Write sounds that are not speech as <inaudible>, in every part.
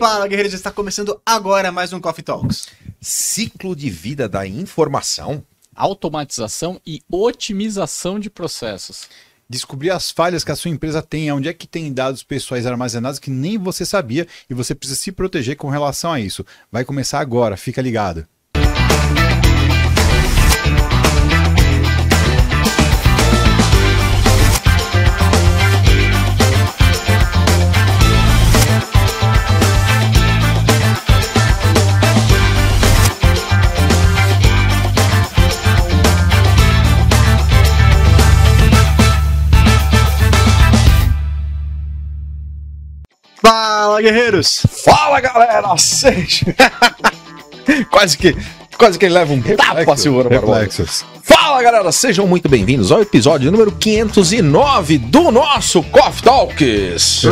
Fala, guerreiros, está começando agora mais um Coffee Talks. Ciclo de vida da informação. automatização e otimização de processos. descobrir as falhas que a sua empresa tem, onde é que tem dados pessoais armazenados que nem você sabia e você precisa se proteger com relação a isso. Vai começar agora, fica ligado. Fala, guerreiros! Fala, galera! Seja... <laughs> quase que quase que ele leva um tapa, Silvana Barbosa. Reflexos. Fala, galera! Sejam muito bem-vindos ao episódio número 509 do nosso Coffee Talks.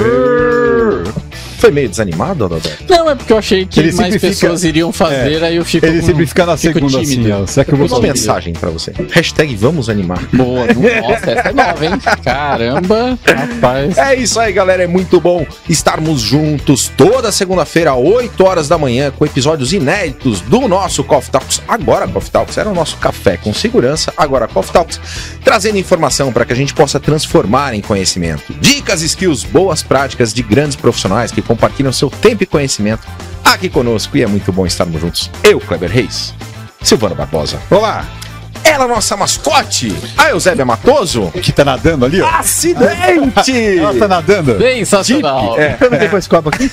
Foi meio desanimado, Adalberto? Não, é porque eu achei que Ele mais sempre fica- pessoas iriam fazer, aí eu fico. Ele com- sempre fica na fico segunda assim, tímido. ó. Será que eu vou Uma mensagem pra você. Hashtag vamos animar. Boa, nossa, essa é nova, hein? <laughs> Caramba, rapaz. É isso aí, galera. É muito bom estarmos juntos toda segunda-feira, 8 horas da manhã, com episódios inéditos do nosso Coffee Talks. Agora, Coffee Talks era o nosso café com segurança. Agora, Coffee Talks, trazendo informação para que a gente possa transformar em conhecimento. Dicas, skills, boas práticas de grandes profissionais que compartilham seu tempo e conhecimento aqui conosco. E é muito bom estarmos juntos. Eu, Kleber Reis, Silvano Barbosa. Olá! Ela, nossa mascote, a Eusébia Matoso. Que tá nadando ali, ó. Acidente! <laughs> Ela tá nadando. Sensacional. É. Eu não tenho esse copo aqui?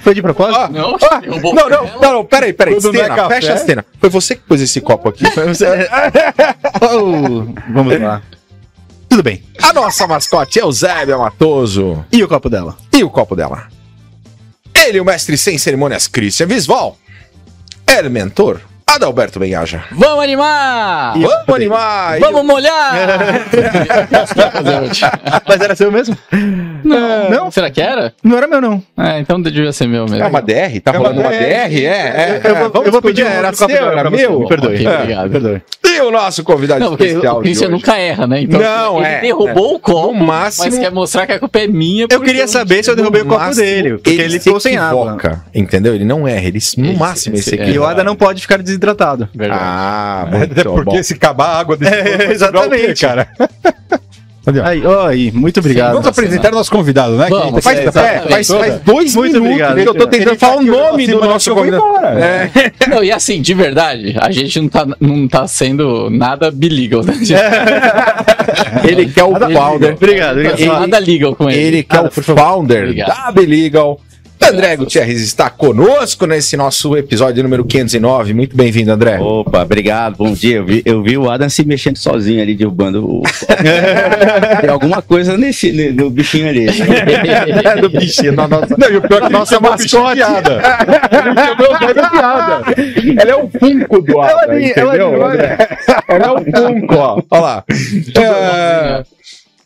Foi de propósito? Não, não, não, não, não, peraí, peraí. É fecha a Stena. Foi você que pôs esse copo aqui. <laughs> Oh, vamos lá. Tudo bem. A nossa mascote é o Zébia Matoso. E o copo dela? E o copo dela? Ele, o mestre sem cerimônias, Christian Visval. Ele, mentor, Adalberto Benhaja. Vamos animar! Vamos animar! Vamos molhar! <laughs> <laughs> Mas era seu mesmo? Não. Não? Será que era? Não era meu, não. É, então devia ser meu mesmo. É uma DR? Tá É uma rolando uma DR. DR? É, é. Eu vou- Vamos eu vou pedir um era seu, era pra você, meu? me perdoe. Ok, É. obrigado. Perdoe. E o nosso convidado Não, porque especial o Christian nunca erra, né? Então, Não, ele é, derrubou o copo, No máximo- mas quer mostrar que a culpa é minha. Eu porque queria saber se eu derrubei o No copo máximo, dele, porque ele se ficou sem água. Entendeu? Ele não erra, ele no Esse- máximo esse esse é. aqui. E o Ada não pode ficar desidratado. Verdade. Ah, Até muito porque bom. se acabar a água desse É, exatamente. cara. <laughs> Cadê, ó? Aí, ó, aí, muito obrigado. Vamos apresentar o nosso convidado, né? Vamos, Que- Faz, É, é, faz, faz dois Muito minutos obrigado. que eu tô tentando Ele falar o nome do nosso que eu vou convidado. embora. É. <laughs> Não, e assim, de verdade, a gente não tá, não tá sendo nada bilegal, né? <laughs> Ele que é o Nada founder. Obrigado, obrigado. sendo nada legal com ele. Ele que é Nada, o founder da Belegal. André Gutierrez está conosco nesse nosso episódio número 509. Muito bem-vindo, André. Opa, obrigado, bom dia. Eu vi, eu vi o Adam se mexendo sozinho ali, derrubando o. <laughs> Tem alguma coisa nesse, ne- no bichinho ali. <laughs> do bichinho, na nossa, Não, e o pior é que nossa mascote. piada. Ela é o Funko do Ada, Ela é- ela é- entendeu? André? Ela é o Funko, ó. Olha lá. É,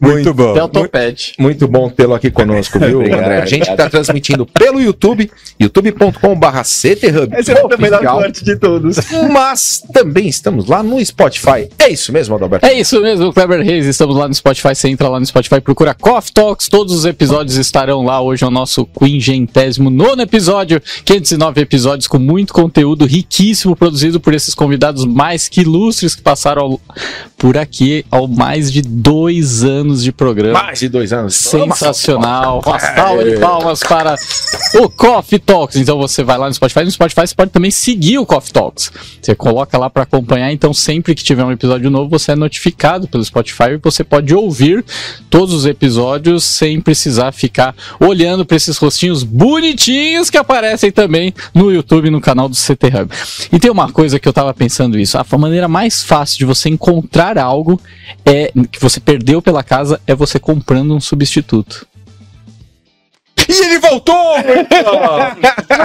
Muito bom. Até o topete. Muito bom tê-lo aqui conosco, viu, <laughs> Obrigado, André? A gente está transmitindo pelo YouTube, youtube.com.br CTHub. Esse é o melhor corte de todos. <laughs> Mas também estamos lá no Spotify. É isso mesmo, Adalberto? É isso mesmo, Kleber Reis. Estamos lá no Spotify. Você entra lá no Spotify, procura Coffee Talks. Todos os episódios estarão lá. Hoje é o nosso quingentésimo nono episódio. 509 episódios com muito conteúdo riquíssimo produzido por esses convidados mais que ilustres que passaram ao- por aqui ao mais de dois anos de programa. Mais de dois anos. Sensacional. Uma salva de palmas para o Coffee Talks. Então você vai lá no Spotify. No Spotify você pode também seguir o Coffee Talks. Você coloca lá para acompanhar. Então sempre que tiver um episódio novo, você é notificado pelo Spotify e você pode ouvir todos os episódios sem precisar ficar olhando para esses rostinhos bonitinhos que aparecem também no YouTube, no canal do CT Hub. E tem uma coisa que eu tava pensando isso. A maneira mais fácil de você encontrar algo é que você perdeu pela casa é você comprando um substituto. E ele voltou! <laughs>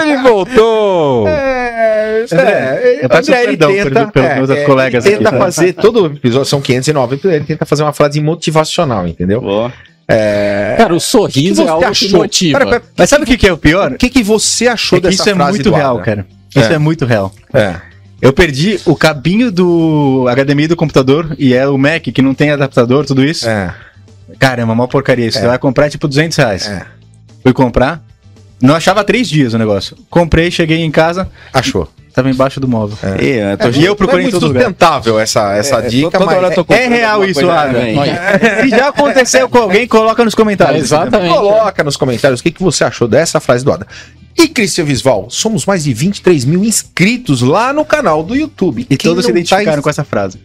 Ele voltou! É, André, eu peço André, perdão tenta, pelos- pelos é, meus é, colegas ele tenta aqui, tá? fazer todo o episódio, são 509, ele tenta fazer uma frase motivacional, entendeu? Ó, Cara, o sorriso é algo que motiva. Pera, pera, Mas sabe o que, que é o pior? o que, que você achou É que dessa isso é frase muito do real, cara. Isso É. é muito real. É. Eu perdi o cabinho do HDMI do computador e é o Mac que não tem adaptador, tudo isso. É. Caramba, uma porcaria. Isso É. você vai comprar tipo 200 reais. É. Fui comprar, Não achava há três dias o negócio. Comprei, cheguei em casa, Achou. tava embaixo do móvel. E, eu tô- E eu procurei em é todo lugar. sustentável essa, essa dica, toda mas hora eu tô É real isso, Adam. <laughs> Se já aconteceu com alguém, coloca nos comentários. Exatamente. coloca nos comentários o que, que você achou dessa frase do Adam. E Cristian Visval, somos mais de 23 mil inscritos lá no canal do YouTube. E todos se não identificaram tá com essa frase.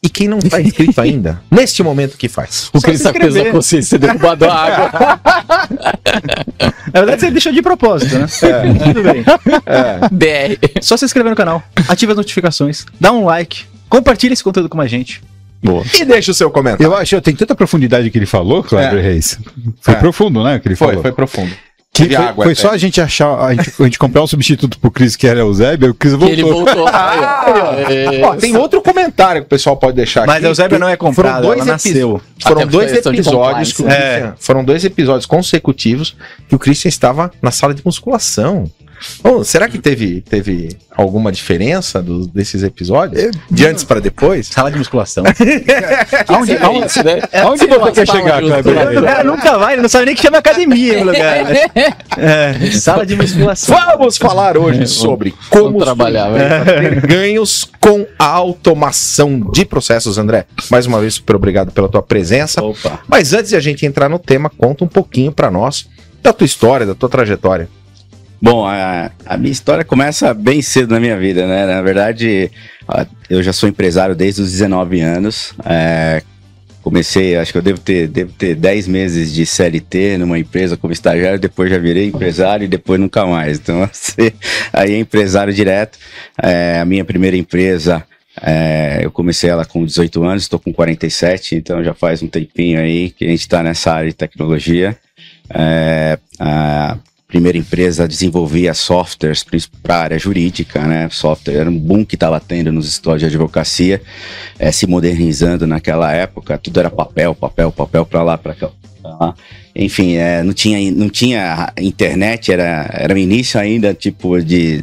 E quem não tá inscrito ainda, <laughs> neste momento, o que faz? O Só Cris se tá com peso inscrever. da consciência, derrubado a água. <laughs> Na verdade, você deixou de propósito, né? Tudo bem. BR. Só se inscrever no canal, ative as notificações, dá um like, compartilha esse conteúdo com a gente. Boa. E deixa o seu comentário. Eu acho, tem tanta profundidade que ele falou, Cleber É. Reis. Foi É. profundo, né? Que ele Foi, falou. foi profundo. Foi, água foi até. só a gente achar, a gente, a gente comprar um substituto pro Cris que era o Zébio, o Cris Que voltou. ele voltou. <laughs> É. Ó, tem outro comentário que o pessoal pode deixar Mas aqui. a Eusébia não é comprada, Foram dois ela epi- nasceu. Foram Até dois episódios que o compliance. Christian, foram dois episódios consecutivos que o Christian estava na sala de musculação. Bom, será que teve, teve alguma diferença do- desses episódios? De antes para depois? <laughs> Sala de musculação. <laughs> Aonde, aonde, né? Aonde você quer chegar, Kleber? O cara nunca vai, ele não sabe nem que chama academia no lugar. É, sala de musculação. Vamos falar hoje sobre como Vamos trabalhar, ter ganhos com a automação de processos, André. Mais uma vez, super obrigado pela tua presença. Opa. Mas antes de a gente entrar no tema, conta um pouquinho para nós da tua história, da tua trajetória. Bom, a, a minha história começa bem cedo na minha vida, né? Na verdade, eu já sou empresário desde os 19 anos. É, comecei, acho que eu devo ter, devo ter 10 meses de CLT numa empresa como estagiário, depois já virei empresário e depois nunca mais. Então, <laughs> assim, aí é empresário direto. É, a minha primeira empresa, é, eu comecei ela com 18 anos, estou com 47, então já faz um tempinho aí que a gente está nessa área de tecnologia. É, a primeira empresa desenvolvia softwares para a área jurídica, né? Software era um boom que estava tendo nos escritórios de advocacia, eh, se modernizando naquela época. Tudo era papel, papel, papel para lá, para cá. Enfim, eh, não tinha não tinha internet, era era o início ainda tipo de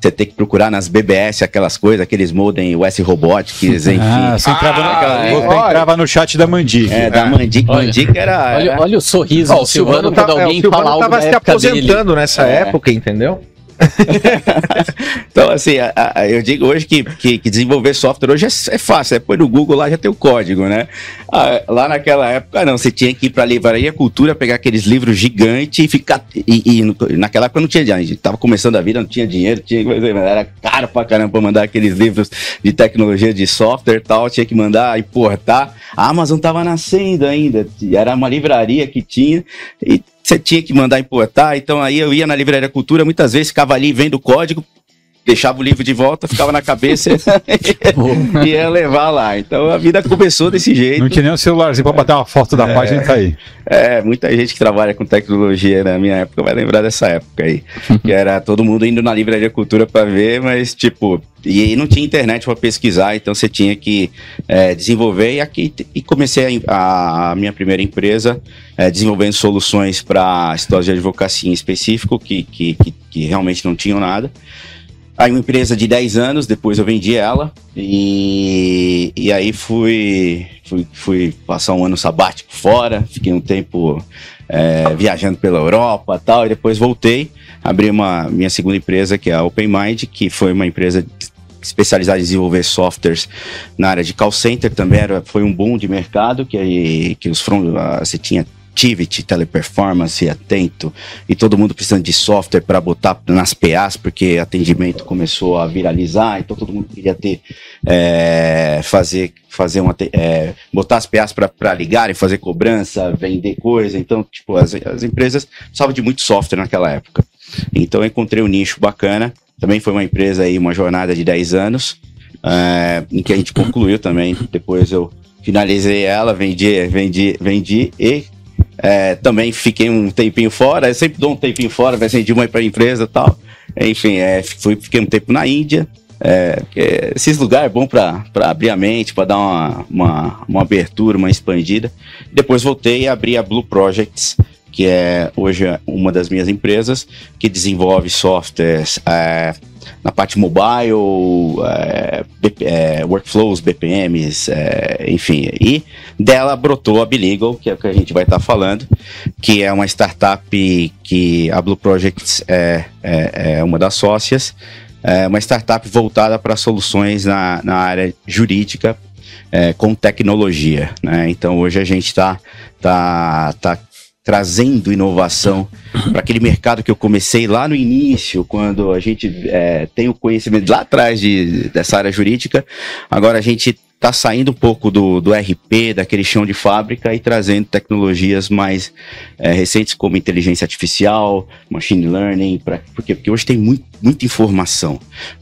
você ter que procurar nas BBS aquelas coisas, aqueles modem US Robotics, enfim. Ah, você entrava, Ah, no, você olha. entrava no chat da Mandic. É, da Mandic, Olha. Mandic era, Olha, era- olha o sorriso Ó, do Silvano tá- quando é, alguém o Silvano tava da se aposentando dele. nessa É. época, entendeu? <laughs> Então, assim, a- a- eu digo hoje que, que, que desenvolver software hoje é, é fácil. É pôr no Google lá já tem o código, né? Ah, lá naquela época, não, você tinha que ir pra livraria cultura, pegar aqueles livros gigantes e ficar. E, e naquela época não tinha dinheiro, a gente tava começando a vida, não tinha dinheiro, tinha, era caro pra caramba mandar aqueles livros de tecnologia de software e tal, tinha que mandar importar. A Amazon tava nascendo ainda, era uma livraria que tinha. E você tinha que mandar importar, então aí eu ia na Livraria Cultura, muitas vezes ficava ali vendo o código, deixava o livro de volta, ficava na cabeça <laughs> e ia levar lá. Então a vida começou desse jeito. Não tinha nem o celularzinho pra bater uma foto da página e tá aí. É, muita gente que trabalha com tecnologia na minha época vai lembrar dessa época aí. <laughs> que era todo mundo indo na Livraria Cultura para ver, mas tipo, e aí não tinha internet para pesquisar, então você tinha que é, desenvolver. E aqui e comecei a, a minha primeira empresa é, desenvolvendo soluções para histórias de advocacia em específico, que, que, que, que realmente não tinham nada. Aí uma empresa de 10 anos, depois eu vendi ela e, e aí fui, fui, fui passar um ano sabático fora, fiquei um tempo é, viajando pela Europa tal, e depois voltei, abri uma minha segunda empresa, que é a OpenMind, que foi uma empresa especializada em desenvolver softwares na área de call center, também era, foi um boom de mercado, que, aí, que os front, ah, você tinha Activity, Teleperformance, Atento, e todo mundo precisando de software para botar nas PAs, porque atendimento começou a viralizar, então todo mundo queria ter, é, fazer, fazer uma, é, botar as PAs para ligar e fazer cobrança, vender coisa, então, tipo, as, as empresas precisavam de muito software naquela época. Então eu encontrei um nicho bacana, também foi uma empresa aí, uma jornada de 10 anos, é, em que a gente concluiu também, depois eu finalizei ela, vendi, vendi, vendi e é, também fiquei um tempinho fora, eu sempre dou um tempinho fora, vai ser de uma para empresa e tal. Enfim, é, fui, fiquei um tempo na Índia. É, esses lugares é bom para abrir a mente, para dar uma, uma, uma abertura, uma expandida. Depois voltei e abri a Blue Projects, que é hoje uma das minhas empresas, que desenvolve softwares é, na parte mobile, é, BP, é, workflows, BPMs, é, enfim. E dela brotou a Biligal, que é o que a gente vai estar tá falando, que é uma startup que a Blue Projects é, é, é uma das sócias, é uma startup voltada para soluções na, na área jurídica é, com tecnologia. Né? Então hoje a gente está tá, tá trazendo inovação para aquele mercado que eu comecei lá no início, quando a gente é, tem o conhecimento lá atrás de, dessa área jurídica. Agora a gente está saindo um pouco do, do RP, daquele chão de fábrica e trazendo tecnologias mais é, recentes como inteligência artificial, machine learning, pra, porque, porque hoje tem muito, muita informação.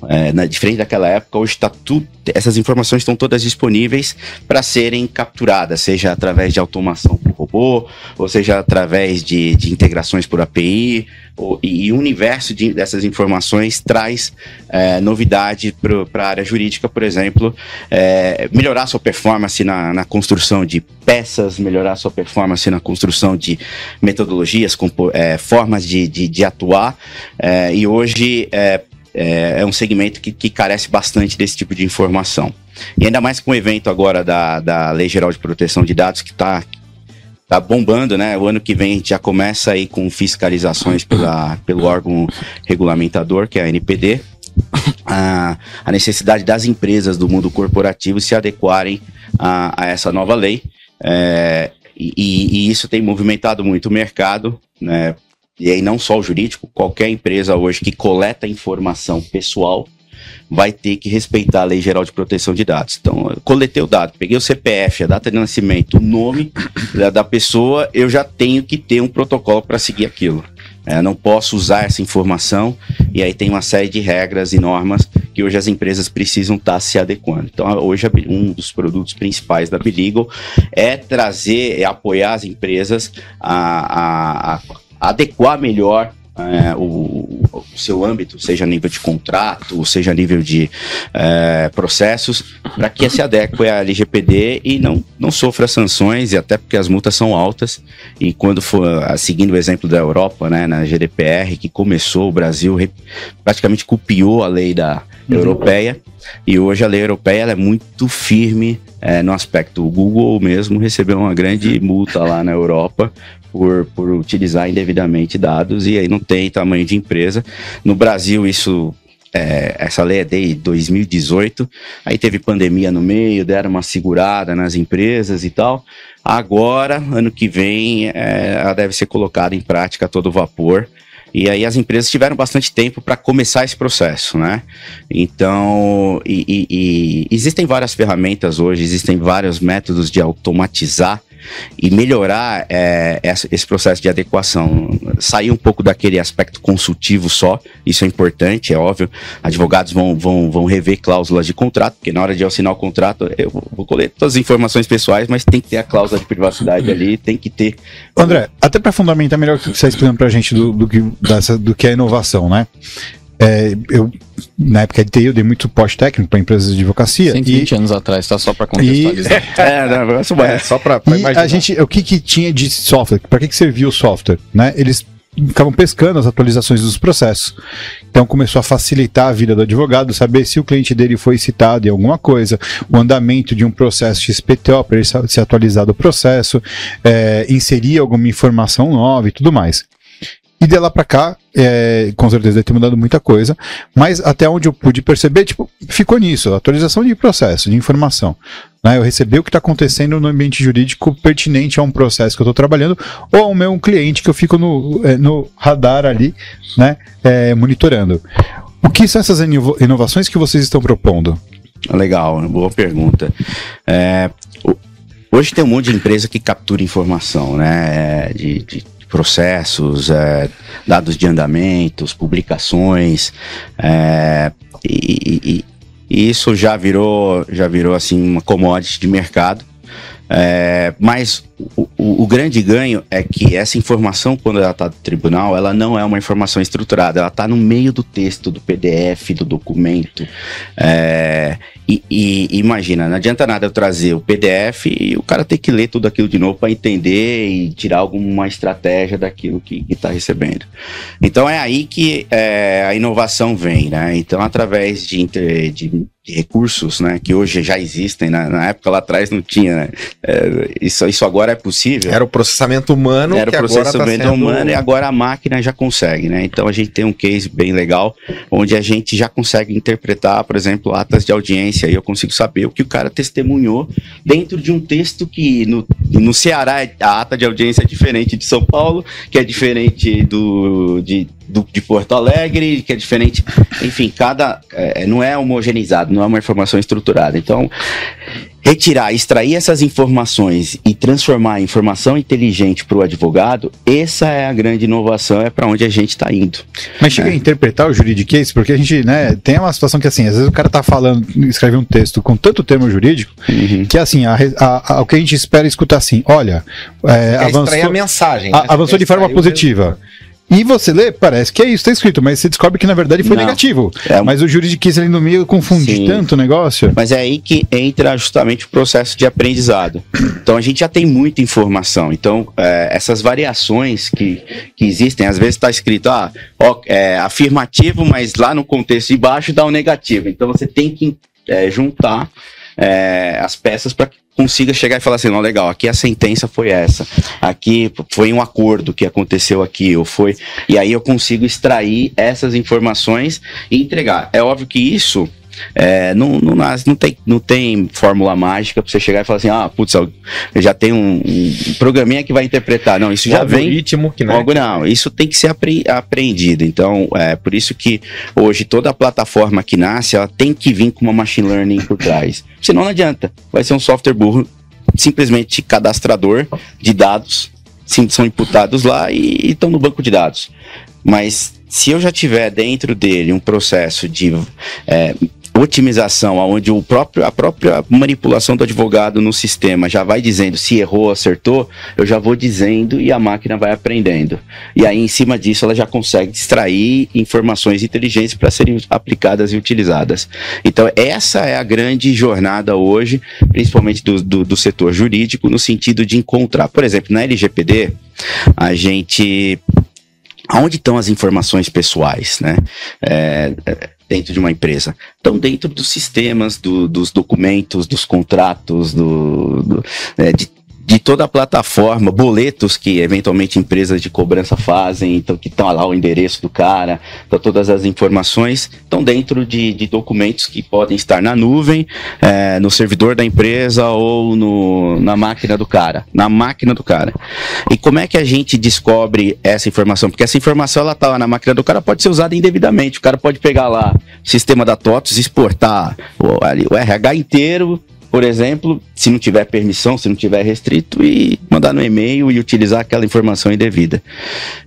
É, na, diferente daquela época, hoje está tudo, essas informações estão todas disponíveis para serem capturadas, seja através de automação por robô, ou seja através de, de integrações por API, e, o universo de, dessas informações traz é, novidade para a área jurídica, por exemplo, é, melhorar sua performance na, na, construção de peças, melhorar sua performance na construção de metodologias, é, formas de, de, de atuar, é, e hoje é, é, é, um segmento que, que carece bastante desse tipo de informação. E ainda mais com o evento agora da, da Lei Geral de Proteção de Dados, que está tá bombando, né? O ano que vem já começa aí com fiscalizações pela, pelo órgão regulamentador, que é a NPD. A, a necessidade das empresas do mundo corporativo se adequarem a, a essa nova lei. É, e, e, isso tem movimentado muito o mercado, né? E aí não só o jurídico, qualquer empresa hoje que coleta informação pessoal vai ter que respeitar a Lei Geral de Proteção de Dados. Então, eu coletei o dado, peguei o CPF, a data de nascimento, o nome <laughs> da, pessoa, eu já tenho que ter um protocolo para seguir aquilo. É, não posso usar essa informação e aí tem uma série de regras e normas que hoje as empresas precisam estar tá se adequando. Então, hoje, um dos produtos principais da Biligo é trazer, é apoiar as empresas a, a, a adequar melhor é, o, o, seu âmbito, seja a nível de contrato, seja a nível de é, processos, para que se adeque à LGPD e não, não sofra sanções, e até porque as multas são altas. E quando for, seguindo o exemplo da Europa, né, na GDPR, que começou, o Brasil praticamente copiou a lei da uhum. europeia, e hoje a lei europeia é muito firme é, no aspecto. O Google mesmo recebeu uma grande multa lá na Europa por, por utilizar indevidamente dados e aí não tem tamanho de empresa. No Brasil, isso é, essa lei é de 2018, aí teve pandemia no meio, deram uma segurada nas empresas e tal. Agora, ano que vem, é, ela deve ser colocada em prática a todo vapor. E aí as empresas tiveram bastante tempo para começar esse processo, né? Então, e, e, e existem várias ferramentas hoje, existem vários métodos de automatizar e melhorar é, esse processo de adequação. Sair um pouco daquele aspecto consultivo só, isso é importante, é óbvio. Advogados vão, vão, vão rever cláusulas de contrato, porque na hora de assinar o contrato, eu vou colher todas as informações pessoais, mas tem que ter a cláusula de privacidade ali, tem que ter. André, até para fundamentar melhor o que você está explicando para a gente do, do, que, dessa, do que é inovação, né? É, eu, na época de TI, eu dei muito suporte técnico para empresas de advocacia. 120 e, anos atrás, tá? Só para contextualizar. E, é, não, é, só para a gente, o que, que tinha de software? Para que, que servia o software? Né? Eles ficavam pescando as atualizações dos processos. Então começou a facilitar a vida do advogado, saber se o cliente dele foi citado em alguma coisa, o andamento de um processo XPTO para ele se atualizar do processo, é, inserir alguma informação nova e tudo mais. E de lá para cá, é, com certeza deve ter mudado muita coisa, mas até onde eu pude perceber, tipo, ficou nisso, atualização de processo, de informação. Né? Eu recebi o que está acontecendo no ambiente jurídico pertinente a um processo que eu estou trabalhando, ou ao meu cliente que eu fico no, é, no radar ali, né, é, monitorando. O que são essas inovações que vocês estão propondo? Legal, boa pergunta. É, hoje tem um monte de empresa que captura informação, né? De, de processos, é, dados de andamentos, publicações, é, e, e, e, isso já virou, já virou assim uma commodity de mercado. É, mas o, o, o, grande ganho é que essa informação, quando ela está no tribunal, ela não é uma informação estruturada, ela está no meio do texto, do PDF, do documento. É, e, e, imagina, não adianta nada eu trazer o PDF e o cara ter que ler tudo aquilo de novo para entender e tirar alguma estratégia daquilo que está recebendo. Então é aí que é, a inovação vem, né? Então, através de, de de recursos, né, que hoje já existem, né? na época lá atrás não tinha, né? é, isso, isso agora é possível. Era o processamento humano, era o tá processamento tá humano e agora a máquina já consegue, né? Então a gente tem um case bem legal, onde a gente já consegue interpretar, por exemplo, atas de audiência, e eu consigo saber o que o cara testemunhou dentro de um texto que no, no Ceará a ata de audiência é diferente de São Paulo, que é diferente do, de, do, de Porto Alegre, que é diferente. Enfim, cada. É, não é homogeneizado, não é uma informação estruturada. Então, retirar, extrair essas informações e transformar em informação inteligente para o advogado, essa é a grande inovação, é para onde a gente está indo. Mas chega é. a interpretar o juridiquês, porque a gente, né, tem uma situação que assim, às vezes o cara está falando, escreve um texto com tanto termo jurídico, uhum. que assim, a, a, a, o que a gente espera escutar assim, olha, é, avançou, a mensagem, né? avançou de forma positiva. E você lê, parece que é isso, tá escrito, mas você descobre que na verdade foi Não. negativo. É, mas o juridiquês ali no meio confunde sim. tanto o negócio. Mas é aí que entra justamente o processo de aprendizado. Então a gente já tem muita informação. Então, é, essas variações que, que existem, às vezes está escrito, ah, ó, é, afirmativo, mas lá no contexto de baixo dá um negativo. Então você tem que é, juntar é, as peças para que consiga chegar e falar assim, não, legal, aqui a sentença foi essa, aqui foi um acordo que aconteceu aqui, ou foi. E aí eu consigo extrair essas informações e entregar. É óbvio que isso é, não, não, não, tem, não tem fórmula mágica para você chegar e falar assim: ah, putz, eu já tenho um, um programinha que vai interpretar. Não, isso já vem. Ritmo que não, algo, não, isso tem que ser apre, aprendido. Então, é por isso que hoje toda a plataforma que nasce, ela tem que vir com uma machine learning por trás. <laughs> Senão não adianta. Vai ser um software burro, simplesmente cadastrador de dados, sim, são imputados lá e estão no banco de dados. Mas se eu já tiver dentro dele um processo de é, otimização, onde o próprio, a própria manipulação do advogado no sistema já vai dizendo se errou, acertou, eu já vou dizendo e a máquina vai aprendendo. E aí, em cima disso, ela já consegue extrair informações inteligentes para serem aplicadas e utilizadas. Então, essa é a grande jornada hoje, principalmente do, do, do setor jurídico, no sentido de encontrar, por exemplo, na LGPD, a gente Onde estão as informações pessoais, né? É, é, dentro de uma empresa? Estão dentro dos sistemas, do, dos documentos, dos contratos, do, do é, de de toda a plataforma, boletos que eventualmente empresas de cobrança fazem, então que estão lá o endereço do cara, então todas as informações estão dentro de, de documentos que podem estar na nuvem, é, no servidor da empresa ou no, na máquina do cara, na máquina do cara. E como é que a gente descobre essa informação? Porque essa informação ela está lá na máquina do cara, pode ser usada indevidamente. O cara pode pegar lá o sistema da TOTOS, exportar o, o RH inteiro por exemplo, se não tiver permissão, se não tiver restrito, e mandar no e-mail e utilizar aquela informação indevida.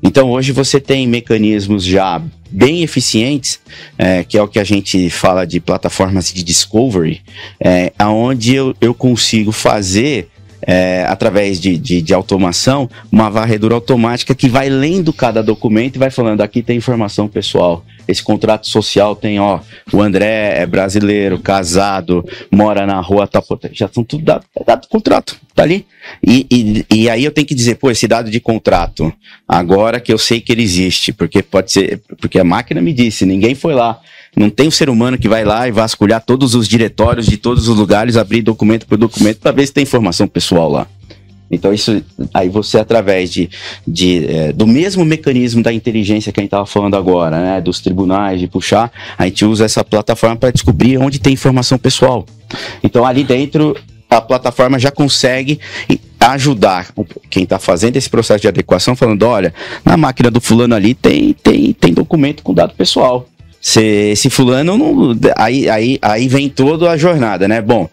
Então, hoje você tem mecanismos já bem eficientes, é, que é o que a gente fala de plataformas de discovery, é, onde eu, eu consigo fazer é, através de, de, de, automação, uma varredura automática que vai lendo cada documento e vai falando: aqui tem informação pessoal, esse contrato social tem, ó, o André é brasileiro, casado, mora na rua, tá, já são tudo dado, é dado contrato, tá ali. E, e, e, aí eu tenho que dizer, pô, esse dado de contrato, agora que eu sei que ele existe, porque pode ser, porque a máquina me disse, ninguém foi lá. Não tem um ser humano que vai lá e vasculhar todos os diretórios de todos os lugares, abrir documento por documento para ver se tem informação pessoal lá. Então, isso aí você, através de, de é, do mesmo mecanismo da inteligência que a gente estava falando agora, né? Dos tribunais, de puxar, a gente usa essa plataforma para descobrir onde tem informação pessoal. Então, ali dentro, a plataforma já consegue ajudar quem está fazendo esse processo de adequação, falando: olha, na máquina do fulano ali tem, tem, tem documento com dado pessoal. Se, esse fulano não, aí, aí, aí vem toda a jornada, né? Bom,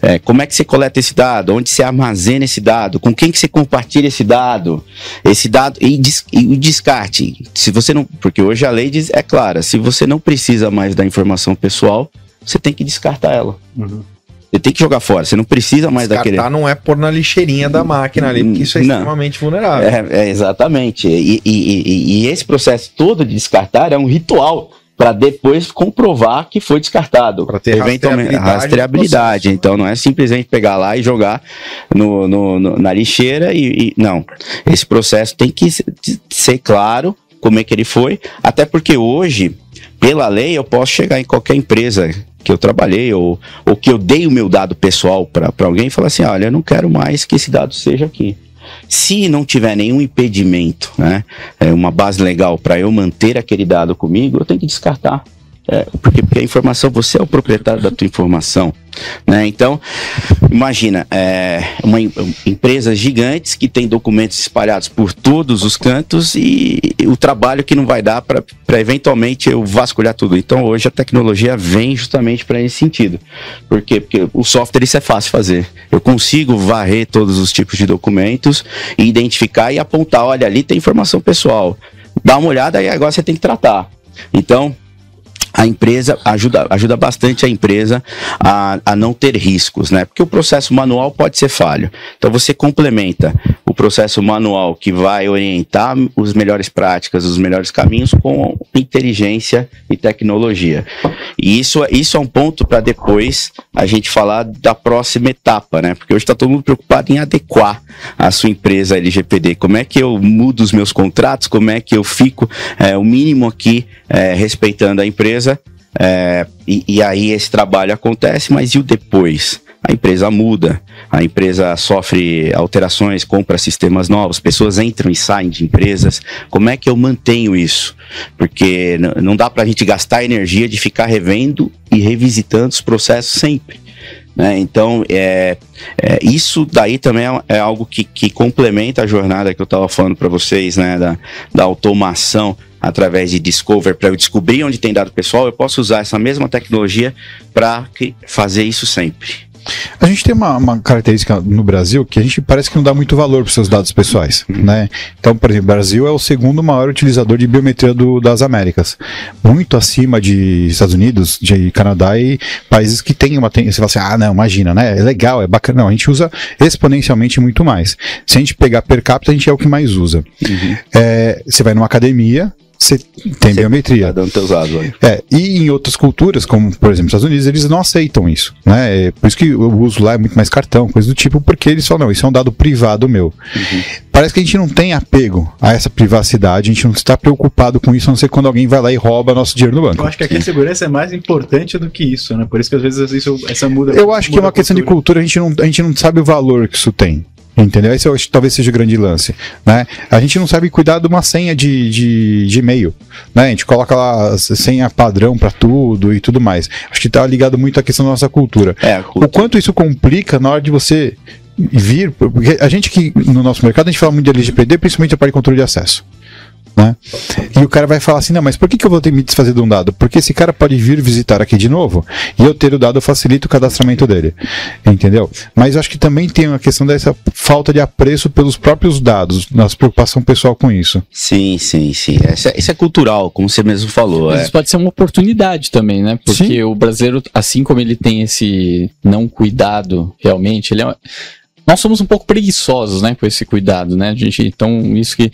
é, como é que você coleta esse dado? Onde você armazena esse dado? Com quem que você compartilha esse dado? Esse dado e, des, e o descarte. Se você não, porque hoje a lei diz, é clara, se você não precisa mais da informação pessoal, você tem que descartar ela. Uhum. Você tem que jogar fora, você não precisa mais Descartar daquele. não é pôr na lixeirinha da máquina ali, porque isso é Não. extremamente vulnerável. É, é, exatamente. E, e- e- e esse processo todo de descartar é um ritual para depois comprovar que foi descartado. Pra ter Eventualmente, rastreabilidade rastreabilidade. Então não é simplesmente pegar lá e jogar no, no- no- na lixeira e, e- não. Esse processo tem que se- ser claro como é que ele foi, até porque hoje, pela lei, eu posso chegar em qualquer empresa que eu trabalhei ou, ou que eu dei o meu dado pessoal para alguém e falar assim, olha, eu não quero mais que esse dado seja aqui. Se não tiver nenhum impedimento, né, é uma base legal para eu manter aquele dado comigo, eu tenho que descartar. É, porque, porque a informação, você é o proprietário da tua informação. Né? Então, imagina, é, uma, em- empresas gigantes que tem documentos espalhados por todos os cantos e, o trabalho que não vai dar para eventualmente eu vasculhar tudo. Então, hoje a tecnologia vem justamente para esse sentido. Por quê? Porque o software isso é fácil fazer. Eu consigo varrer todos os tipos de documentos e identificar e apontar, olha, ali tem informação pessoal. Dá uma olhada e agora você tem que tratar. Então, a empresa ajuda, ajuda bastante a empresa a, a não ter riscos, né? Porque o processo manual pode ser falho. Então você complementa o processo manual que vai orientar os melhores práticas, os melhores caminhos com inteligência e tecnologia. E isso, isso é um ponto para depois a gente falar da próxima etapa, né? Porque hoje está todo mundo preocupado em adequar a sua empresa LGPD. Como é que eu mudo os meus contratos? Como é que eu fico é, o mínimo aqui é, respeitando a empresa? É, e, e aí esse trabalho acontece, mas e o depois? A empresa muda, a empresa sofre alterações, compra sistemas novos, pessoas entram e saem de empresas. Como é que eu mantenho isso? Porque não dá para a gente gastar energia de ficar revendo e revisitando os processos sempre. né? Então, é, é, isso daí também é, é algo que, que complementa a jornada que eu estava falando para vocês, né? Da, da automação através de Discover, para eu descobrir onde tem dado pessoal, eu posso usar essa mesma tecnologia para fazer isso sempre. A gente tem uma, uma característica no Brasil que a gente parece que não dá muito valor para os seus dados pessoais, né? Então, por exemplo, o Brasil é o segundo maior utilizador de biometria do- das Américas, muito acima de Estados Unidos, de Canadá e países que têm uma tendência. Você fala assim, ah, não, imagina, né? É legal, é bacana. Não, a gente usa exponencialmente muito mais. Se a gente pegar per capita, a gente é o que mais usa. É, você vai numa academia, você tem biometria. Tá dando teus dados aí. É, e em outras culturas, como por exemplo os Estados Unidos, eles não aceitam isso, né? É, por isso que o uso lá é muito mais cartão, coisa do tipo, porque eles falam, não, isso é um dado privado meu. Parece que a gente não tem apego a essa privacidade, a gente não está preocupado com isso, a não ser quando alguém vai lá e rouba nosso dinheiro no Eu banco. acho que aqui a segurança é mais importante do que isso, né? Por isso que às vezes isso, essa muda. Eu acho que é muda uma questão de cultura, a gente não, a gente não sabe o valor que isso tem. Entendeu? Esse eu acho que talvez seja o grande lance. Né? A gente não sabe cuidar de uma senha de, de, de e-mail. Né? A gente coloca lá a senha padrão para tudo e tudo mais. Acho que está ligado muito à questão da nossa cultura. É, a O cultura. quanto isso complica na hora de você vir. Porque a gente que no nosso mercado a gente fala muito de LGPD, principalmente a parte de controle de acesso. Né? E o cara vai falar assim: não, mas por que, que eu vou ter que me desfazer de um dado? Porque esse cara pode vir visitar aqui de novo e eu ter o dado facilita o cadastramento dele. Entendeu? Mas eu acho que também tem uma questão dessa falta de apreço pelos próprios dados, nossa preocupação pessoal com isso. Sim, sim, sim. Isso é, isso é cultural, como você mesmo falou. Mas É. isso pode ser uma oportunidade também, né? Porque Sim. o brasileiro, assim como ele tem esse não cuidado, realmente, ele é. Nós somos um pouco preguiçosos, né, com esse cuidado, né? A gente, então, isso que.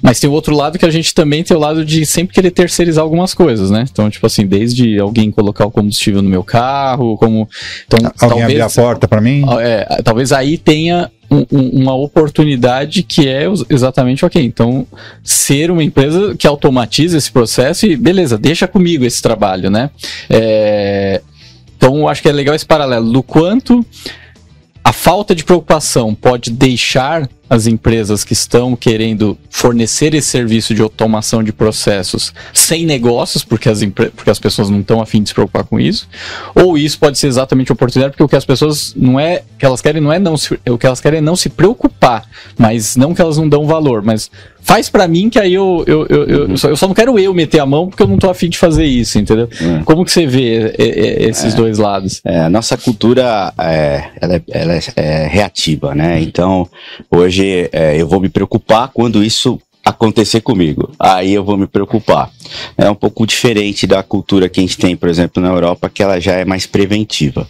Mas tem o outro lado que a gente também tem o lado de sempre querer terceirizar algumas coisas, né? Então, tipo assim, desde alguém colocar o combustível no meu carro, como. Então, Alguém abrir a porta para mim? é, talvez aí tenha um- um- uma oportunidade que é exatamente ok. Então, ser uma empresa que automatiza esse processo e beleza, deixa comigo esse trabalho, né? É, então, acho que é legal esse paralelo do quanto a falta de preocupação pode deixar as empresas que estão querendo fornecer esse serviço de automação de processos sem negócios, porque as, porque as pessoas não estão afim de se preocupar com isso, ou isso pode ser exatamente a oportunidade, porque o que as pessoas não é, o que elas querem não é não se, o que elas querem é não se preocupar, mas não que elas não dão valor, mas faz pra mim que aí eu, eu, eu, eu, só, eu só não quero eu meter a mão porque eu não tô afim de fazer isso, entendeu? É. Como que você vê é, é, esses dois lados? É, a nossa cultura é, ela é, ela é, é reativa, né? Então, hoje é, eu vou me preocupar quando isso acontecer comigo. Aí eu vou me preocupar. É um pouco diferente da cultura que a gente tem, por exemplo, na Europa, que ela já é mais preventiva.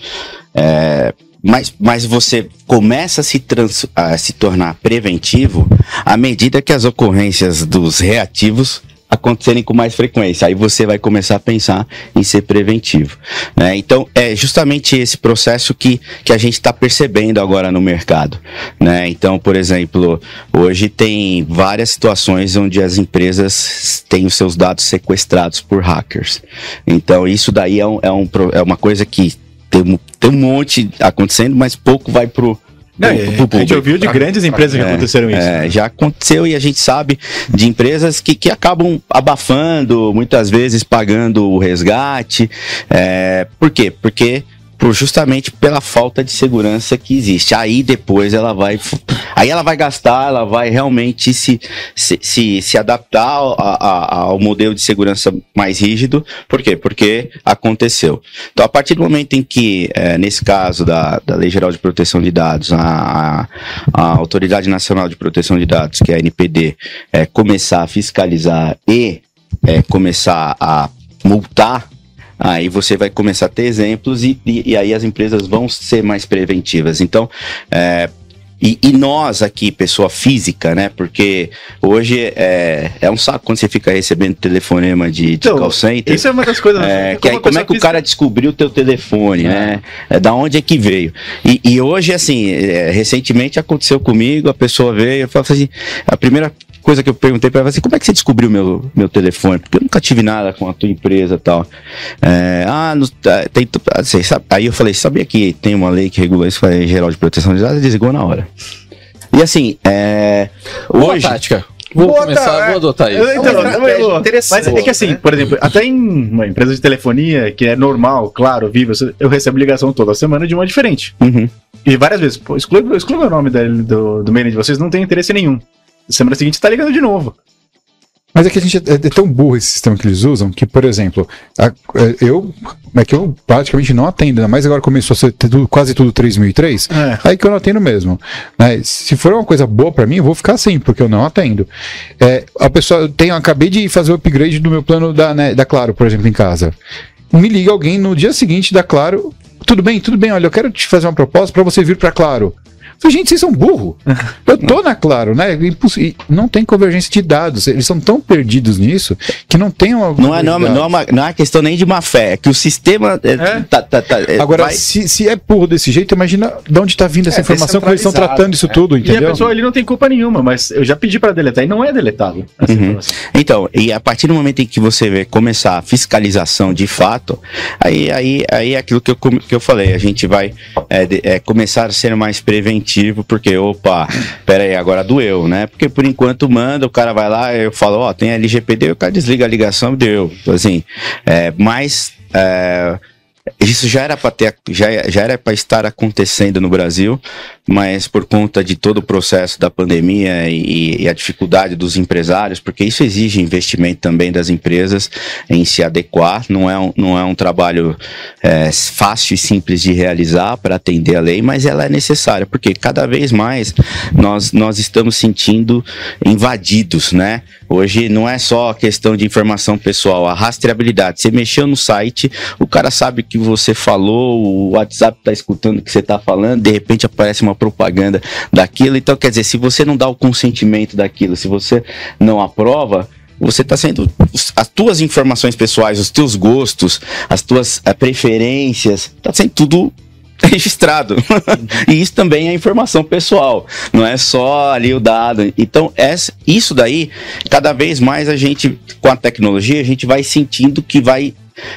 É, mas, mas você começa a se, trans, a se tornar preventivo à medida que as ocorrências dos reativos acontecerem com mais frequência. Aí você vai começar a pensar em ser preventivo. Né? Então, é justamente esse processo que, que a gente está percebendo agora no mercado. Né? Então, por exemplo, hoje tem várias situações onde as empresas têm os seus dados sequestrados por hackers. Então, isso daí é, um, é, um, é uma coisa que tem, tem um monte acontecendo, mas pouco vai pro não, a gente ouviu de grandes empresas que é, aconteceram isso. É, já aconteceu e a gente sabe de empresas que, que acabam abafando, muitas vezes pagando o resgate. É, por quê? Porque por justamente pela falta de segurança que existe. Aí depois ela vai, aí ela vai gastar, ela vai realmente se, se, se, se adaptar ao, ao modelo de segurança mais rígido. Por quê? Porque aconteceu. Então, a partir do momento em que, é, nesse caso da, da Lei Geral de Proteção de Dados, a, a Autoridade Nacional de Proteção de Dados, que é a NPD, é, começar a fiscalizar e é, começar a multar Aí você vai começar a ter exemplos e, e, e aí as empresas vão ser mais preventivas. Então, é, e, e, nós aqui, pessoa física, né? Porque hoje é, é um saco quando você fica recebendo telefonema de, de então, call center. Isso é uma das coisas. É, que aí, como é que o cara descobriu o teu telefone, é. né? É, da onde é que veio? E, e hoje, assim, é, recentemente aconteceu comigo, a pessoa veio, eu falo assim, a primeira coisa que eu perguntei para ela assim, como é que você descobriu meu, meu telefone? Porque eu nunca tive nada com a tua empresa e tal. É, ah, no, tá, tem, assim, sabe, aí eu falei, sabia que tem uma lei que regula isso, é geral de proteção de dados, desligou na hora. E assim, é, Boa hoje... tática. Vou Boa, começar, é. vou adotar isso. Então, é, interessante. Mas é que assim, né? por exemplo, até em uma empresa de telefonia, que é normal, claro, vivo, eu recebo ligação toda semana de uma diferente. Uhum. E várias vezes, pô, exclui, exclui o nome do, do mailing de vocês, não tem interesse nenhum semana seguinte tá ligando de novo. Mas é que a gente é, é, tão burro esse sistema que eles usam que, por exemplo, a, é, eu é que eu praticamente não atendo, mas agora começou a ser tudo, quase tudo 3003, é. aí que eu não atendo mesmo. Né? Se for uma coisa boa para mim, eu vou ficar assim, porque eu não atendo. É, a pessoa, eu tenho, acabei de fazer o upgrade do meu plano da, né, da Claro, por exemplo, em casa. Me liga alguém no dia seguinte da Claro, tudo bem, tudo bem, olha, eu quero te fazer uma proposta para você vir para Claro. Falei, gente, vocês são burro. <laughs> Eu tô na Claro, né? E não tem convergência de dados. Eles são tão perdidos nisso que não tem uma. Não é, não, é, não, é uma, não é questão nem de má fé, é que o sistema. É, é? Tá, tá, tá, é, Agora, vai... se, se é burro desse jeito, imagina de onde está vindo essa é, informação, como eles estão tratando isso tudo, entendeu? E a pessoa ali não tem culpa nenhuma, mas eu já pedi para deletar e não é deletado essa uhum. informação. Então, e a partir do momento em que você vê começar a fiscalização de fato, aí, aí, aí é aquilo que eu, que eu falei, a gente vai começar a ser mais preventivo, porque, opa, pera aí, agora doeu, né? Porque por enquanto manda, o cara vai lá, eu falo, ó, oh, tem LGPD, o cara desliga a ligação, deu. Então, assim, é, mas é, isso já era para já, já era para estar acontecendo no Brasil, mas por conta de todo o processo da pandemia e, e, a dificuldade dos empresários, porque isso exige investimento também das empresas em se adequar, não é um, não é um trabalho é, fácil e simples de realizar para atender a lei, mas ela é necessária, porque cada vez mais nós, nós estamos sentindo invadidos, né? Hoje não é só questão de informação pessoal, a rastreabilidade. Você mexeu no site, o cara sabe que você falou, o WhatsApp está escutando o que você está falando, de repente aparece uma propaganda daquilo. Então, quer dizer, se você não dá o consentimento daquilo, se você não aprova, você está sendo as tuas informações pessoais, os teus gostos, as tuas uh, preferências, está sendo tudo <laughs> registrado. e isso também é informação pessoal, não é só ali o dado. Então, essa, isso daí, cada vez mais a gente, com a tecnologia, a gente vai sentindo que vai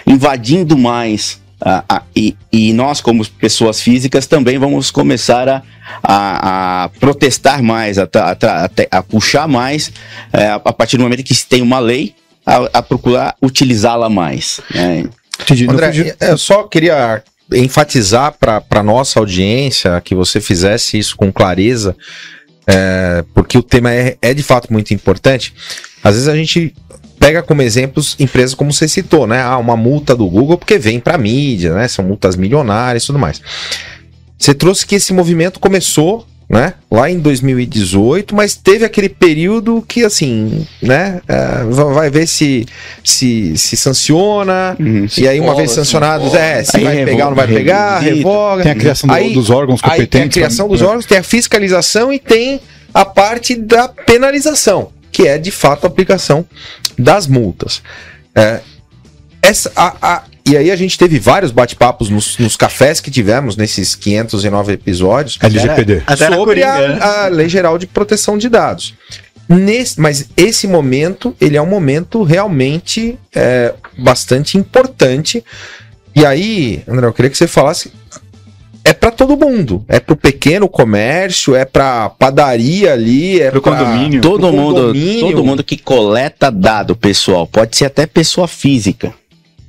invadindo mais ah, ah, e, e, nós, como pessoas físicas, também vamos começar a, a, a protestar mais, a, a, a puxar mais, é, a partir do momento que se tem uma lei, a, procurar utilizá-la mais. Né? André, eu só queria enfatizar para a nossa audiência que você fizesse isso com clareza, é, porque o tema é, é de fato muito importante. Às vezes a gente pega como exemplos empresas como você citou, né? Ah, uma multa do Google porque vem para mídia, né? São multas milionárias e tudo mais. Você trouxe que esse movimento começou né? Lá em 2018, mas teve aquele período que, assim, né? É, vai ver se se, se sanciona, uhum, se e aí, uma cola, vez sancionados, é, se vai revoga, pegar ou não vai pegar, revoga. Tem a criação aí, dos órgãos competentes. tem a criação dos órgãos, tem a fiscalização e tem a parte da penalização, que é de fato a aplicação das multas. É, essa, a, a, e aí a gente teve vários bate-papos nos, nos, cafés que tivemos nesses 509 episódios LGPD. sobre a, a, Lei Geral de Proteção de Dados. Nesse, mas esse momento, ele é um momento realmente é, bastante importante. E aí, André, eu queria que você falasse é para todo mundo. É pro pequeno comércio, é pra padaria ali, é pro pra condomínio. Todo pro mundo, condomínio. todo mundo que coleta dado pessoal, pode ser até pessoa física.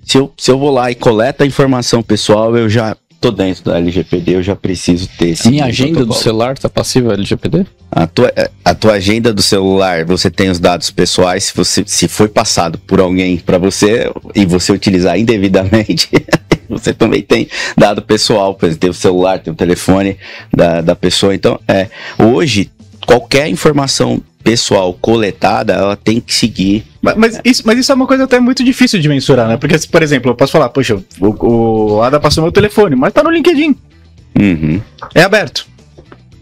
Se eu, se eu vou lá e coleta a informação pessoal, eu já tô dentro da LGPD, eu já preciso ter esse. A minha agenda protocolo. do celular tá passiva LGPD? A tua, a tua agenda do celular, você tem os dados pessoais, se, você, se foi passado por alguém para você e você utilizar indevidamente, <laughs> você também tem dado pessoal, tem o celular, tem o telefone da, da pessoa. Então, é, hoje, qualquer informação pessoal coletada, ela tem que seguir. Mas, mas, isso, mas isso é uma coisa até muito difícil de mensurar, né? Porque, por exemplo, eu posso falar, poxa, o, o Ada passou meu telefone, mas tá no LinkedIn. Uhum. É aberto.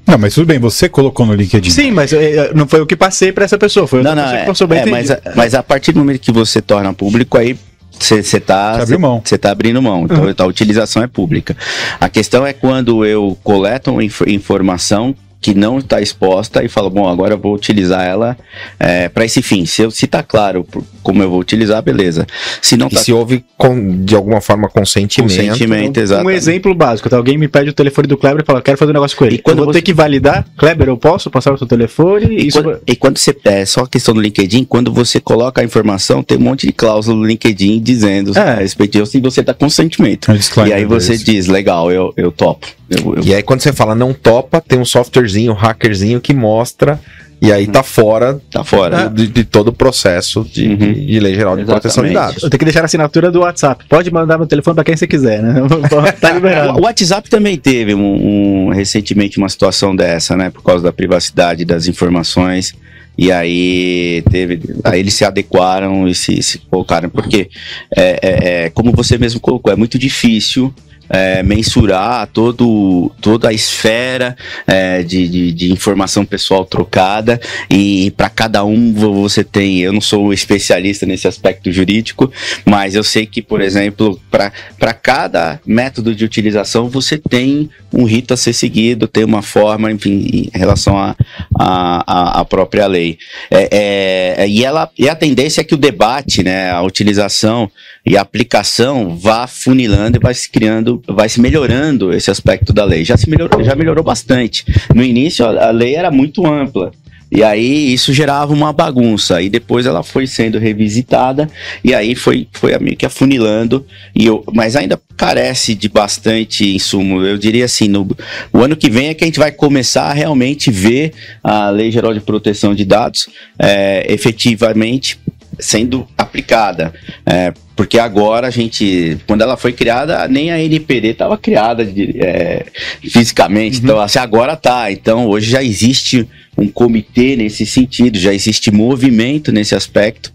Não, mas tudo bem, você colocou no LinkedIn. Sim, mas é, não foi o que passei para essa pessoa, foi não, não, é, que passou bem é, mas, a, mas a partir do momento que você torna público, aí você tá, você tá abrindo mão. Então, uhum. a utilização é pública. A questão é quando eu coleto uma inf informação que não está exposta e fala, bom, agora eu vou utilizar ela é, para esse fim. Se, se tá claro como eu vou utilizar, beleza. Se não e tá... se houve com, de alguma forma consentimento. Consentimento, exato. Um exemplo básico, tá? alguém me pede o telefone do Kleber e fala, quero fazer um negócio com ele. E quando eu vou você... ter que validar, Kleber, eu posso passar o seu telefone? E, isso... quando, e quando você, é só a questão do LinkedIn, quando você coloca a informação, tem um monte de cláusula no LinkedIn dizendo é. a respeito disso, e você tá consentimento. É e aí você diz, legal, eu, eu topo. Eu, eu... E aí quando você fala não topa, tem um softwarezinho, um hackerzinho que mostra e aí tá fora, tá fora de, de todo o processo de, uhum. de, lei geral de Exatamente. proteção de dados. Eu tenho que deixar a assinatura do WhatsApp. Pode mandar meu telefone para quem você quiser, né? <laughs> tá liberado. o WhatsApp também teve um, um, recentemente uma situação dessa, né? Por causa da privacidade das informações. E aí teve, aí eles se adequaram e se, se colocaram, porque é, é, é, como você mesmo colocou, é muito difícil é, mensurar todo, toda a esfera é, de, de, de, informação pessoal trocada e para cada um você tem, eu não sou especialista nesse aspecto jurídico, mas eu sei que, por exemplo, para cada método de utilização você tem um rito a ser seguido, tem uma forma, enfim, em relação à a, a, a, própria lei. É, é, e, ela, e a tendência é que o debate, né, a utilização e a aplicação vá funilando e vai se criando, vai se melhorando esse aspecto da lei. Já se melhorou, já melhorou bastante. No início a, lei era muito ampla. E aí isso gerava uma bagunça. E depois ela foi sendo revisitada e aí foi, foi meio que afunilando. E eu, mas ainda carece de bastante insumo. Eu diria assim, no o ano que vem é que a gente vai começar a realmente ver a Lei Geral de Proteção de Dados é, efetivamente sendo aplicada. É, porque agora a gente, quando ela foi criada, nem a NPD estava criada de, é, fisicamente. Uhum. Então, assim, agora tá. Então, hoje já existe um comitê nesse sentido, já existe movimento nesse aspecto,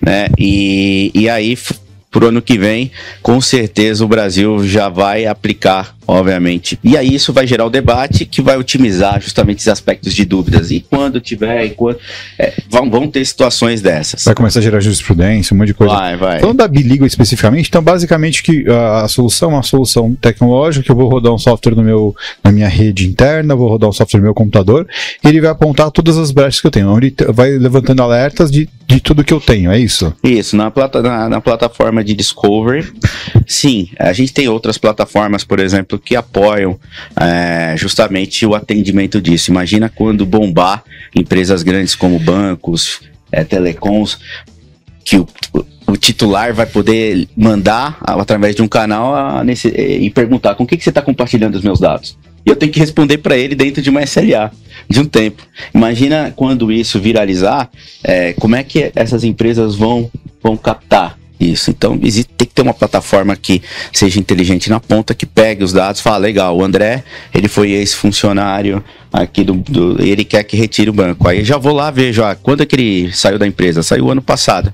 né? E, e aí, pro ano que vem, com certeza o Brasil já vai aplicar obviamente. E aí isso vai gerar o debate que vai otimizar justamente esses aspectos de dúvidas. E quando tiver, e quando, é, vão, vão ter situações dessas. Vai começar a gerar jurisprudência, um monte de coisa. Vai, vai. Falando da Biligo especificamente, então basicamente que a, a solução é uma solução tecnológica, que eu vou rodar um software no meu, na minha rede interna, vou rodar um software no meu computador, e ele vai apontar todas as brechas que eu tenho. Ele vai levantando alertas de, de tudo que eu tenho, é isso? Isso, na, plata, na, na plataforma de Discovery, sim. A gente tem outras plataformas, por exemplo, que apoiam é, justamente o atendimento disso. Imagina quando bombar empresas grandes como bancos, é, telecoms, que o, o titular vai poder mandar através de um canal a, nesse, e perguntar com o que, que você está compartilhando os meus dados. E eu tenho que responder para ele dentro de uma SLA, de um tempo. Imagina quando isso viralizar, é, como é que essas empresas vão, vão captar isso. Então, existe, tem que ter uma plataforma que seja inteligente na ponta, que pegue os dados fala, legal, o André, ele foi esse funcionário aqui do, do, ele quer que retire o banco. Aí já vou lá ver já quando é que ele saiu da empresa? Saiu ano passado.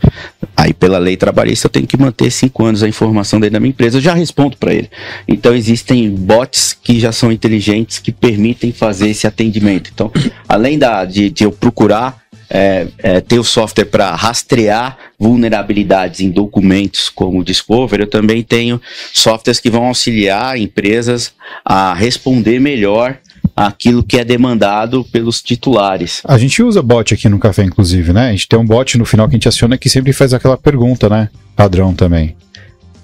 Aí pela lei trabalhista eu tenho que manter cinco anos a informação dele da minha empresa. Eu já respondo para ele. Então existem bots que já são inteligentes que permitem fazer esse atendimento. Então, além da, de, de eu procurar é, é, ter o software para rastrear vulnerabilidades em documentos como o Discover, eu também tenho softwares que vão auxiliar empresas a responder melhor aquilo que é demandado pelos titulares. A gente usa bot aqui no café, inclusive, né? A gente tem um bot no final que a gente aciona que sempre faz aquela pergunta, né? Padrão também.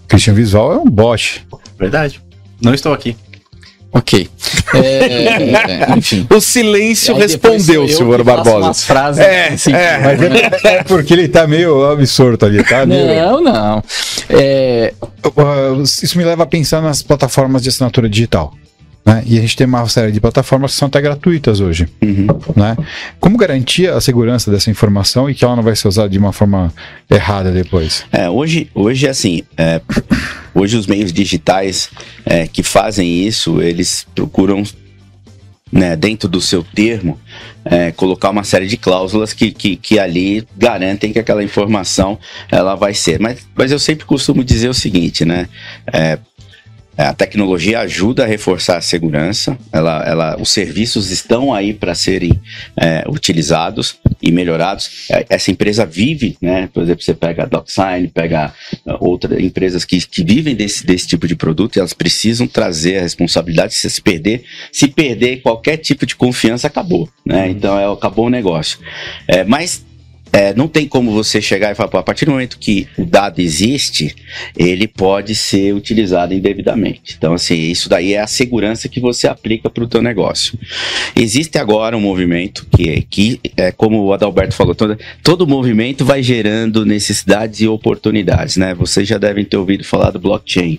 Christian Visual é um bot. Verdade. Não estou aqui. Ok. <laughs> É, enfim. O silêncio respondeu, senhor Barbosa. Umas frases é, assim, é. Mas é, é, porque ele tá meio absurdo ali, tá? Não, não. É... Isso me leva a pensar nas plataformas de assinatura digital. Né? E a gente tem uma série de plataformas que são até gratuitas hoje. Uhum. Né? Como garantir a segurança dessa informação e que ela não vai ser usada de uma forma errada depois? É, hoje, hoje assim, é, hoje os meios digitais é, que fazem isso, eles procuram né, dentro do seu termo, é, colocar uma série de cláusulas que, que, que, ali garantem que aquela informação ela vai ser. Mas, mas eu sempre costumo dizer o seguinte, né? É, a tecnologia ajuda a reforçar a segurança, ela, ela, os serviços estão aí para serem é, utilizados e melhorados. É, essa empresa vive, né? Por exemplo, você pega a DocSign, pega uh, outras empresas que, que vivem desse, desse tipo de produto e elas precisam trazer a responsabilidade. Se se perder, se perder qualquer tipo de confiança, acabou, né? Então é, acabou o negócio. É, mas é, não tem como você chegar e falar, pô, a partir do momento que o dado existe, ele pode ser utilizado indevidamente. Então, assim, isso daí é a segurança que você aplica para o teu negócio. Existe agora um movimento que, que é como o Adalberto falou, todo, todo movimento vai gerando necessidades e oportunidades, né? Vocês já devem ter ouvido falar do blockchain.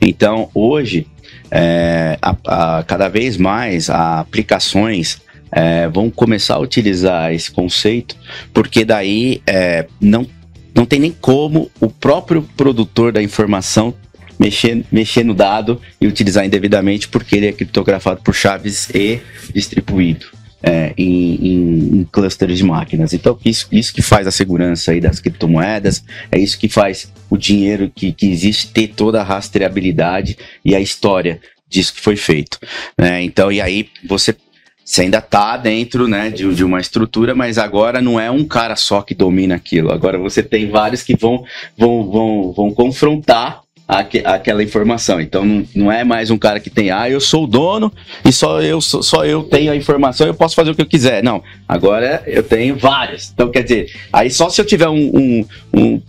Então, hoje, é, a, a, cada vez mais, a aplicações é, vão começar a utilizar esse conceito, porque daí é, não, não tem nem como o próprio produtor da informação mexer, mexer no dado e utilizar indevidamente, porque ele é criptografado por chaves e distribuído. É, em, em, em, clusters de máquinas. Então, isso, isso que faz a segurança aí das criptomoedas, é isso que faz o dinheiro que, que existe ter toda a rastreabilidade e a história disso que foi feito. Né? Então, e aí você você ainda está dentro né, de, de, uma estrutura, mas agora não é um cara só que domina aquilo. Agora você tem vários que vão, vão, vão, vão confrontar aquela informação. Então não, não, é mais um cara que tem, ah, eu sou o dono e só eu, só eu tenho a informação, eu posso fazer o que eu quiser. Não, agora eu tenho várias. Então quer dizer, aí só se eu tiver um, um, um,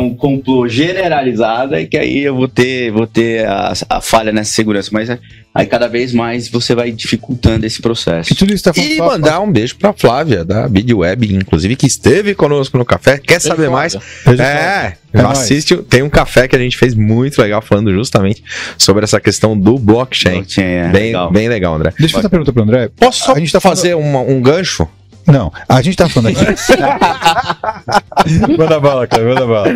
um complô generalizado é que aí eu vou ter, vou ter a, a falha nessa segurança. Mas aí cada vez mais você vai dificultando esse processo. E, tudo isso tá e mandar um beijo para Flávia da Web, inclusive que esteve conosco no café. Quer saber mais? é, é assiste, tem um café que a gente fez muito legal falando justamente sobre essa questão do blockchain. blockchain é, bem, legal. bem legal, André. Deixa eu fazer uma pergunta pro André. Posso a gente tá fazer falando... uma, um gancho? Não, a gente tá falando aqui. <laughs> manda bala, cara, manda bala.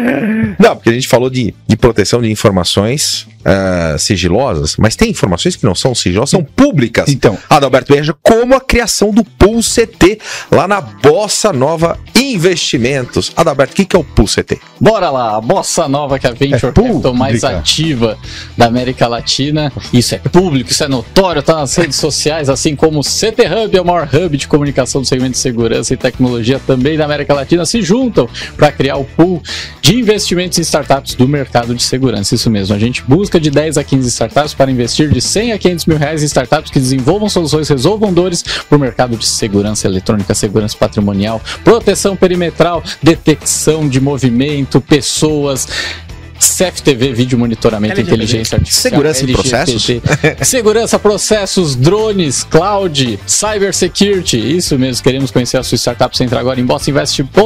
Não, porque a gente falou de, de proteção de informações uh, sigilosas, mas tem informações que não são sigilosas, são públicas. Então, Adalberto Benja, como a criação do Pool CT lá na Bossa Nova Investimentos. Adalberto, o que, que é o Pool CT? Bora lá, a Bossa Nova, que é a venture é capital mais ativa da América Latina. Isso é público, isso é notório, tá nas redes sociais, assim como o CT Hub, é o maior hub de comunicação do segmento de segurança e tecnologia também da América Latina, se juntam para criar o pool de investimentos em startups do mercado de segurança. Isso mesmo, a gente busca de 10 a 15 startups para investir de 100 a 500 mil reais em startups que desenvolvam soluções resolvam dores para o mercado de segurança eletrônica, segurança patrimonial, proteção perimetral, detecção de movimento, pessoas CFTV, vídeo monitoramento, inteligência artificial. Segurança e processos. <laughs> Segurança, processos, drones, cloud, cybersecurity. Isso mesmo, queremos conhecer a sua startup. Você entra agora em bossinvest.com.br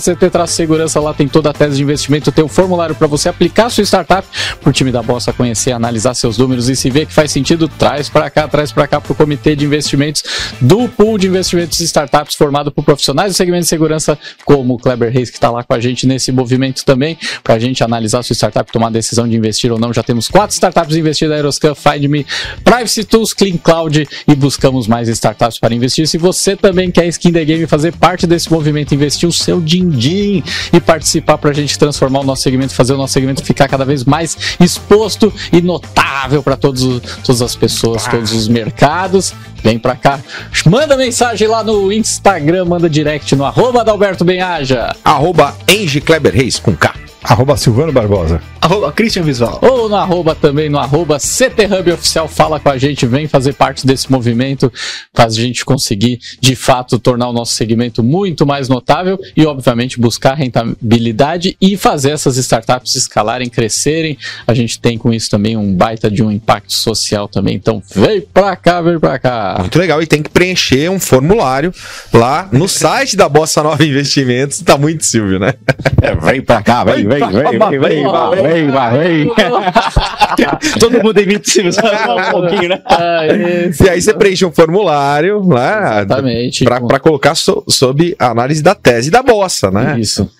CT-segurança. Lá tem toda a tese de investimento, tem um formulário para você aplicar a sua startup para o time da Bossa conhecer, analisar seus números e se ver que faz sentido, traz para cá, traz para cá para o comitê de investimentos do pool de investimentos e startups formado por profissionais do segmento de segurança, como o Kleber Reis, que está lá com a gente nesse movimento também, para a gente analisar a sua startup, tomar a decisão de investir ou não. Já temos quatro startups investidas, Aeroscan, FindMe, Privacy Tools, Clean Cloud e buscamos mais startups para investir. Se você também quer Skin the Game fazer parte desse movimento, investir o seu din-din e participar para a gente transformar o nosso segmento, fazer o nosso segmento ficar cada vez mais exposto e notável para todas as pessoas, todos os mercados. Vem pra cá. Manda mensagem lá no Instagram, manda direct no arroba Adalberto Benhaja. Arroba Enge Kleber Reis com K. Arroba Silvano Barbosa. Arroba Christian Visual. Ou no arroba também, no arroba CTHub Oficial. Fala com a gente, vem fazer parte desse movimento, faz a gente conseguir, de fato, tornar o nosso segmento muito mais notável e, obviamente, buscar rentabilidade e fazer essas startups escalarem, crescerem. A gente tem com isso também um baita de um impacto social também. Então, vem pra cá, vem pra cá. Muito legal. E tem que preencher um formulário lá no site da Bossa Nova Investimentos. Tá muito Silvio, né? É, vem pra cá, vem, vem vem, vem, vem, vem, vem, <laughs> Todo mundo emite um pouquinho, né? Ah, e aí você preenche um formulário, né? Exatamente. Pra, pra colocar so, sob a análise da tese da bossa, né? Isso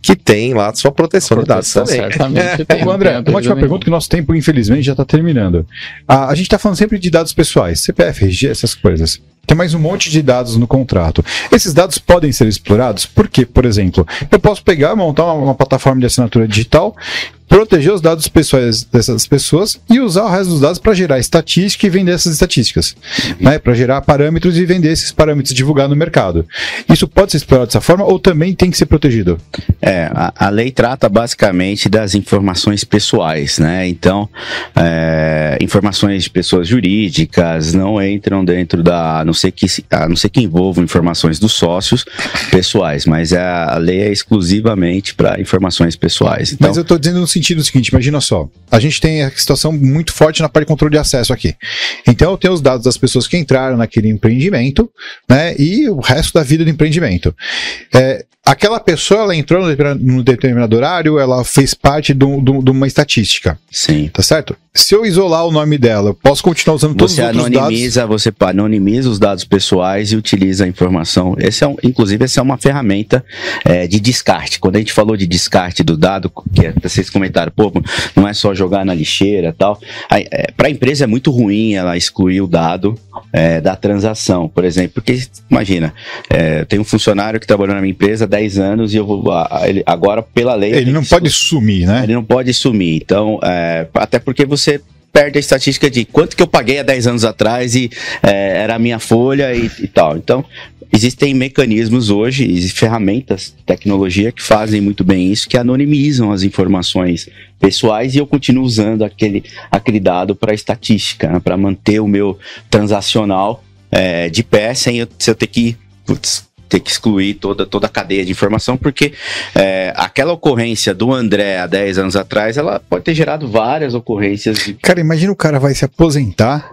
que tem lá sua proteção, proteção de dados também. Certamente tem. Ô, André, uma última pergunta que nosso tempo, infelizmente, já está terminando. A, a gente está falando sempre de dados pessoais, CPF, RG, essas coisas. Tem mais um monte de dados no contrato. Esses dados podem ser explorados porque, por exemplo, eu posso pegar, montar uma, uma plataforma de assinatura digital proteger os dados pessoais dessas pessoas e usar o resto dos dados para gerar estatística e vender essas estatísticas, né, para gerar parâmetros e vender esses parâmetros, divulgar no mercado. Isso pode ser explorado dessa forma ou também tem que ser protegido? É, a, a lei trata basicamente das informações pessoais, né? Então, é, informações de pessoas jurídicas não entram dentro da, a não ser que, a não ser que envolvam informações dos sócios pessoais, mas a, a lei é exclusivamente para informações pessoais. Então, mas eu estou dizendo no sentido seguinte, imagina só, a gente tem a situação muito forte na parte de controle de acesso aqui. Então eu tenho os dados das pessoas que entraram naquele empreendimento, né, e o resto da vida do empreendimento. É, aquela pessoa ela entrou no determinado horário, ela fez parte de, uma estatística. Sim. Tá certo? Se eu isolar o nome dela, eu posso continuar usando todos você os outros anonimiza, dados? Você anonimiza os dados pessoais e utiliza a informação. Esse é um, inclusive, essa é uma ferramenta é, de descarte. Quando a gente falou de descarte do dado, que é, vocês comentaram, pô, não é só jogar na lixeira tal. É, Para a empresa é muito ruim ela excluir o dado é, da transação, por exemplo. Porque, imagina, é, tem um funcionário que trabalhou na minha empresa 10 anos e eu vou. Ele, agora, pela lei. Ele não pode sumir, né? Ele não pode sumir. Então, é, até porque você perde a estatística de quanto que eu paguei há 10 anos atrás e é, era a minha folha e, e, tal. Então, existem mecanismos hoje e ferramentas, tecnologia que fazem muito bem isso, que anonimizam as informações pessoais e eu continuo usando aquele, aquele dado para estatística, né, para manter o meu transacional é, de pé sem eu, eu ter que putz, ter que excluir toda, toda a cadeia de informação, porque é, aquela ocorrência do André há 10 anos atrás, ela pode ter gerado várias ocorrências. De... Cara, imagina o cara vai se aposentar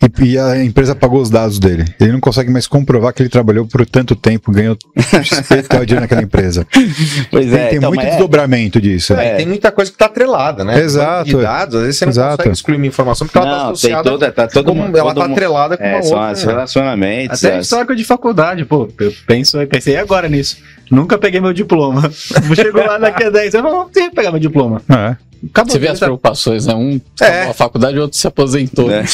e, e, a empresa pagou os dados dele. Ele não consegue mais comprovar que ele trabalhou por tanto tempo, ganhou <laughs> XP dinheiro naquela empresa. Pois tem, é, tem então, muito é, desdobramento disso. É, Tem muita coisa que está atrelada, né? Exato. De dados, às vezes você não Exato. consegue excluir uma informação porque ela está associada. Toda, tá todo como, mundo, ela está atrelada com é, uma são outra. São relacionamentos. Até histórico de faculdade, pô. Eu penso, eu pensei agora nisso. Nunca peguei meu diploma. <laughs> Chegou lá daqui a 10 anos, eu vou pegar meu diploma. É. Acabou Você vê as preocupações, né? Um é. a faculdade, o outro se aposentou. É. É.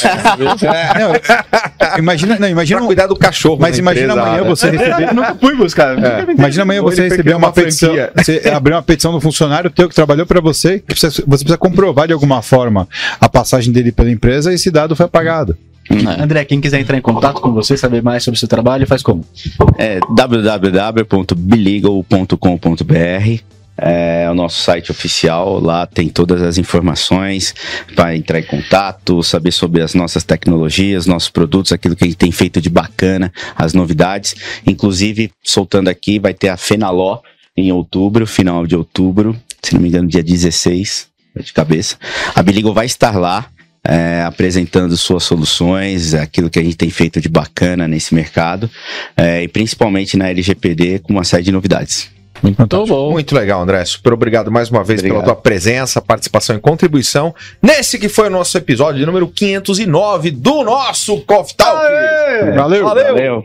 Não, <laughs> imagina, não, imagina pra cuidar do cachorro. Mas imagina empresa, amanhã né? você receber. Eu nunca fui buscar. É. Imagina amanhã você receber uma petição. Você abrir uma petição do funcionário teu que trabalhou para você, que precisa, você precisa comprovar de alguma forma a passagem dele pela empresa e esse dado foi apagado. André, quem quiser entrar em contato com você, saber mais sobre o seu trabalho, faz como? É www.biligal.com.br é o nosso site oficial, lá tem todas as informações para entrar em contato, saber sobre as nossas tecnologias, nossos produtos, aquilo que a gente tem feito de bacana, as novidades. Inclusive, soltando aqui, vai ter a Fenaló em outubro, final de outubro. se não me engano, dia 16 de cabeça. A Biligo vai estar lá é, apresentando suas soluções, aquilo que a gente tem feito de bacana nesse mercado, é, e principalmente na LGPD com uma série de novidades. Muito bom. Muito legal, André. Super obrigado mais uma vez obrigado. pela tua presença, participação e contribuição nesse que foi o nosso episódio número 509 do nosso Coffee Talk. Valeu. Valeu. Valeu.